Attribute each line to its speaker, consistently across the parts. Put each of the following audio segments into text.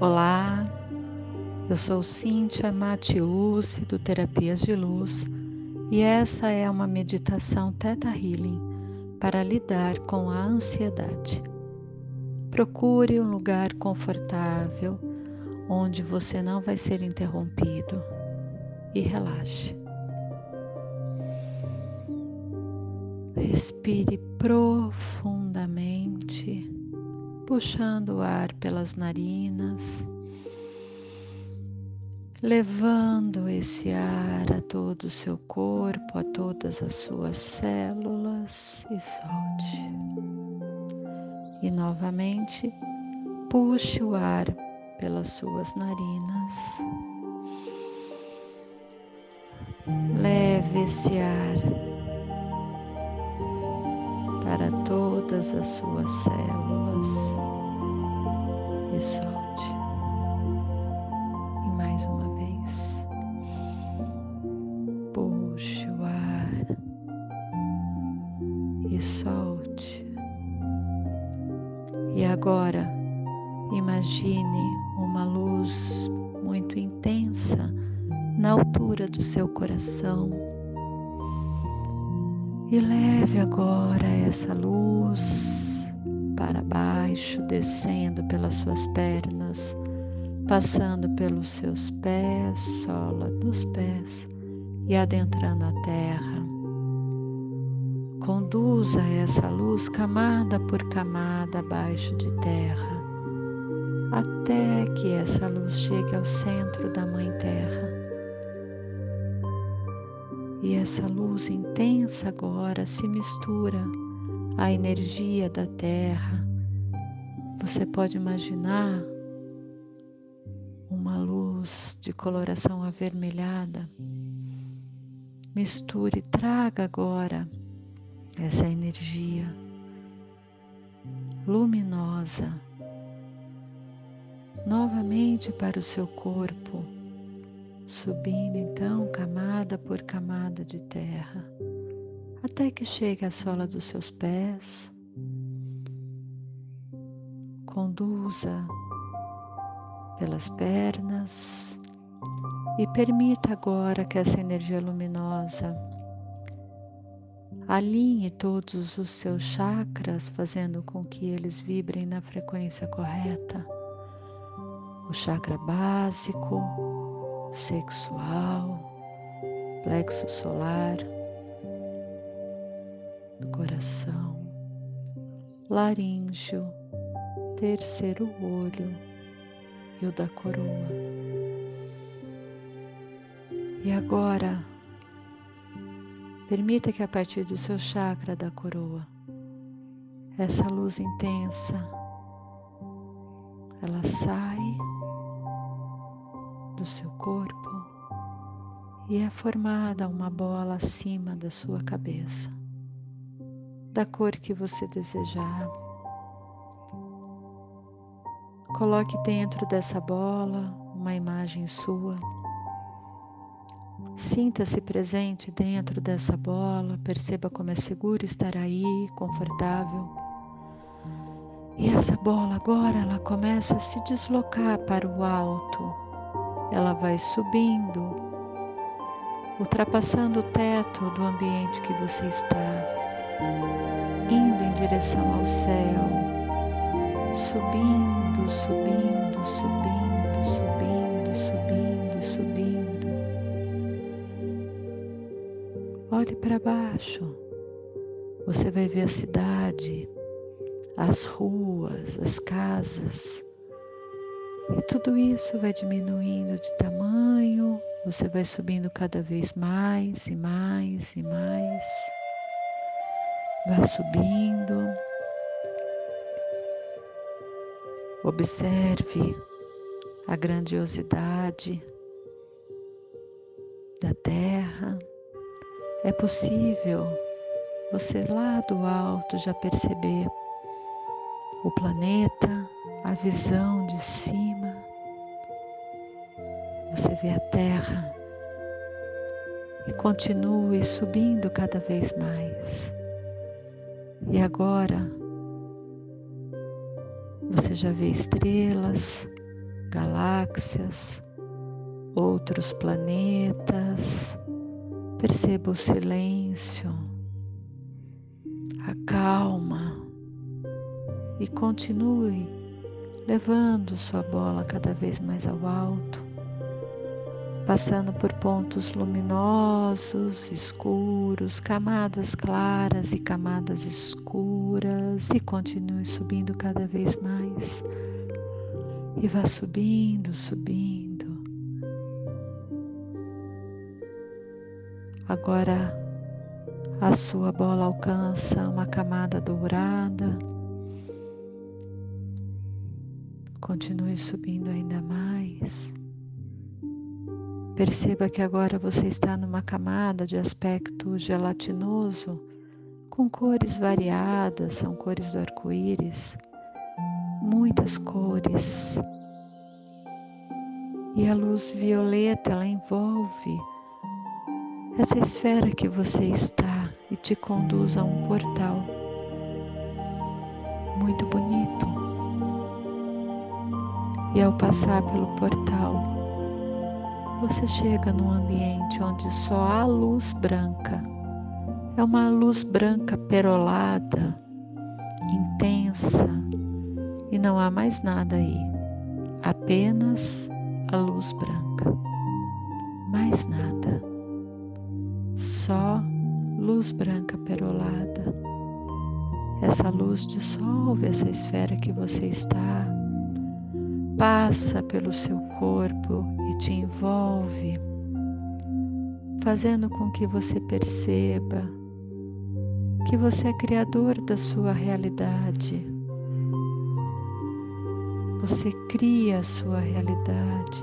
Speaker 1: Olá, eu sou Cíntia Matiusi do Terapias de Luz e essa é uma meditação Theta Healing para lidar com a ansiedade. Procure um lugar confortável onde você não vai ser interrompido e relaxe. Respire profundamente puxando o ar pelas narinas, levando esse ar a todo o seu corpo, a todas as suas células e solte. E novamente, puxe o ar pelas suas narinas. Leve esse ar para todas as suas células e solte. E mais uma vez, puxe o ar. E solte. E agora, imagine uma luz muito intensa na altura do seu coração. E leve agora essa luz para baixo, descendo pelas suas pernas, passando pelos seus pés, sola dos pés e adentrando a terra. Conduza essa luz camada por camada abaixo de terra, até que essa luz chegue ao centro da Mãe Terra e essa luz intensa agora se mistura à energia da Terra. Você pode imaginar uma luz de coloração avermelhada. Misture, traga agora essa energia luminosa novamente para o seu corpo subindo então camada por camada de terra, até que chegue à sola dos seus pés. Conduza pelas pernas e permita agora que essa energia luminosa alinhe todos os seus chakras, fazendo com que eles vibrem na frequência correta. O chakra básico, sexual, plexo solar, do coração, laríngeo, terceiro olho e o da coroa. E agora, permita que a partir do seu chakra da coroa, essa luz intensa, ela sai do seu corpo e é formada uma bola acima da sua cabeça, da cor que você desejar. Coloque dentro dessa bola uma imagem sua. Sinta-se presente dentro dessa bola, perceba como é seguro estar aí, confortável. E essa bola agora ela começa a se deslocar para o alto ela vai subindo, ultrapassando o teto do ambiente que você está, indo em direção ao céu, subindo, subindo, subindo, subindo, subindo, subindo. Olhe para baixo, você vai ver a cidade, as ruas, as casas e tudo isso vai diminuindo de tamanho, você vai subindo cada vez mais e mais e mais. Vai subindo. Observe a grandiosidade da Terra. É possível você lá do alto já perceber o planeta, a visão de cima. Você vê a terra e continue subindo cada vez mais. E agora você já vê estrelas galáxias, outros planetas. Perceba o silêncio, a calma e continue levando sua bola cada vez mais ao alto, passando por pontos luminosos, escuros, camadas claras e camadas escuras e continue subindo cada vez mais. E vá subindo, subindo. Agora a sua bola alcança uma camada dourada. Continue subindo ainda mais. Perceba que agora você está numa camada de aspecto gelatinoso, com cores variadas, são cores do arco-íris, muitas cores. E a luz violeta ela envolve essa esfera que você está e te conduz a um portal muito bonito. E ao passar pelo portal, você chega num ambiente onde só há luz branca. É uma luz branca perolada, intensa, e não há mais nada aí, apenas a luz branca. Mais nada só luz branca perolada. Essa luz dissolve essa esfera que você está, passa pelo seu corpo e te envolve, fazendo com que você perceba que você é criador da sua realidade. Você cria a sua realidade.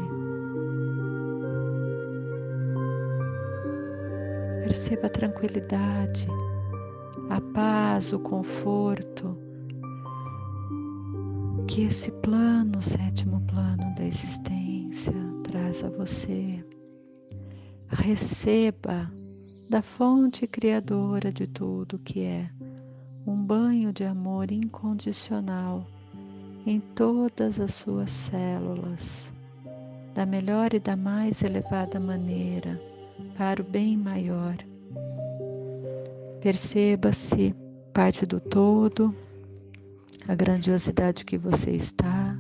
Speaker 1: Perceba a tranquilidade, a paz, o conforto que esse plano, o sétimo plano da existência, traz a você. Receba da fonte criadora de tudo que é um banho de amor incondicional em todas as suas células, da melhor e da mais elevada maneira para o bem maior. Perceba-se parte do todo, a grandiosidade que você está.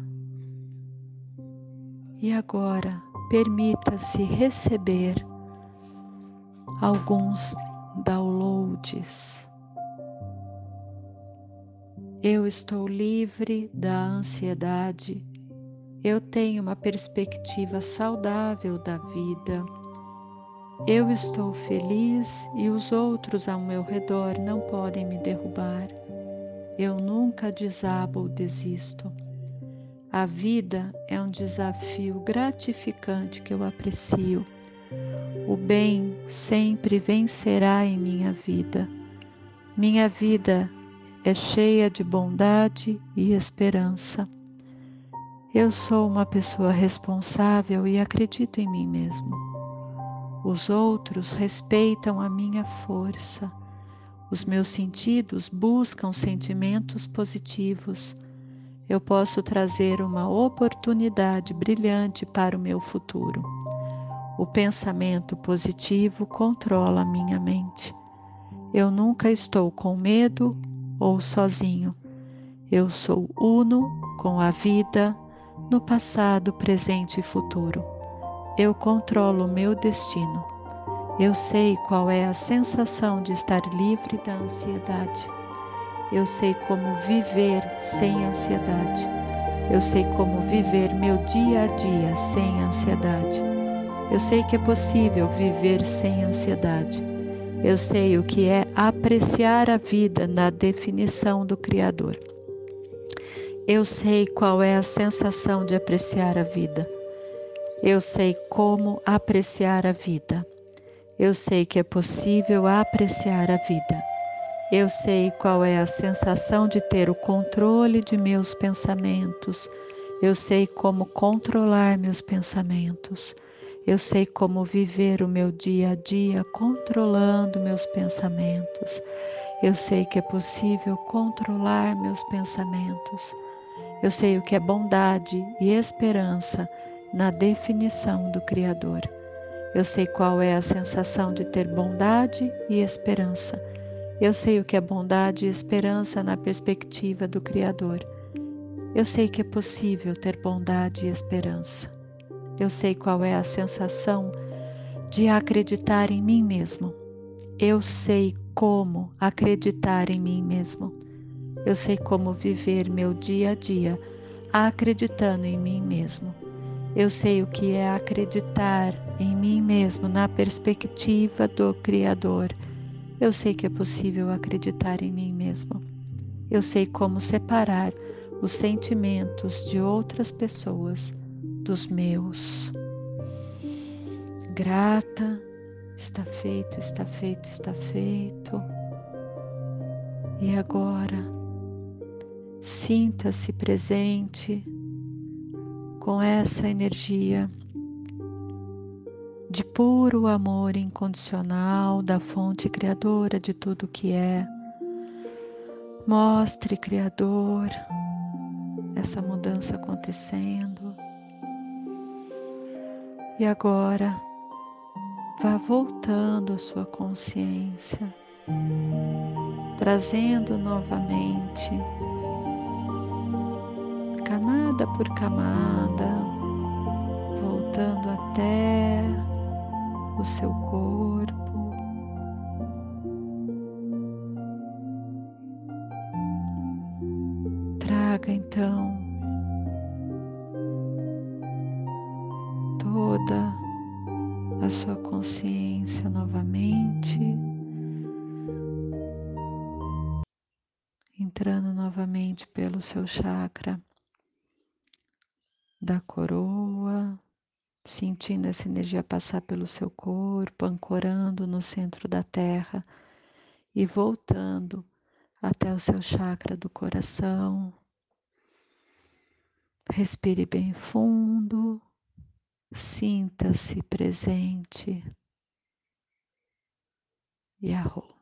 Speaker 1: E agora, permita-se receber alguns downloads. Eu estou livre da ansiedade. Eu tenho uma perspectiva saudável da vida. Eu estou feliz e os outros ao meu redor não podem me derrubar. Eu nunca desabo ou desisto. A vida é um desafio gratificante que eu aprecio. O bem sempre vencerá em minha vida. Minha vida é cheia de bondade e esperança. Eu sou uma pessoa responsável e acredito em mim mesmo. Os outros respeitam a minha força. Os meus sentidos buscam sentimentos positivos. Eu posso trazer uma oportunidade brilhante para o meu futuro. O pensamento positivo controla a minha mente. Eu nunca estou com medo ou sozinho. Eu sou uno com a vida no passado, presente e futuro. Eu controlo o meu destino. Eu sei qual é a sensação de estar livre da ansiedade. Eu sei como viver sem ansiedade. Eu sei como viver meu dia a dia sem ansiedade. Eu sei que é possível viver sem ansiedade. Eu sei o que é apreciar a vida na definição do Criador. Eu sei qual é a sensação de apreciar a vida. Eu sei como apreciar a vida. Eu sei que é possível apreciar a vida. Eu sei qual é a sensação de ter o controle de meus pensamentos. Eu sei como controlar meus pensamentos. Eu sei como viver o meu dia a dia controlando meus pensamentos. Eu sei que é possível controlar meus pensamentos. Eu sei o que é bondade e esperança na definição do Criador. Eu sei qual é a sensação de ter bondade e esperança. Eu sei o que é bondade e esperança na perspectiva do Criador. Eu sei que é possível ter bondade e esperança. Eu sei qual é a sensação de acreditar em mim mesmo. Eu sei como acreditar em mim mesmo. Eu sei como viver meu dia a dia acreditando em mim mesmo. Eu sei o que é acreditar em mim mesmo na perspectiva do Criador. Eu sei que é possível acreditar em mim mesmo. Eu sei como separar os sentimentos de outras pessoas dos meus. Grata, está feito, está feito, está feito. E agora, sinta-se presente com essa energia de puro amor incondicional da fonte criadora de tudo que é. Mostre, Criador, essa mudança acontecendo. E agora, vá voltando a sua consciência, trazendo novamente camada por camada, voltando até o seu corpo. Traga então toda a sua consciência novamente, entrando novamente pelo seu chakra da coroa, sentindo essa energia passar pelo seu corpo, ancorando no centro da terra e voltando até o seu chakra do coração. Respire bem fundo, sinta-se presente e arroz.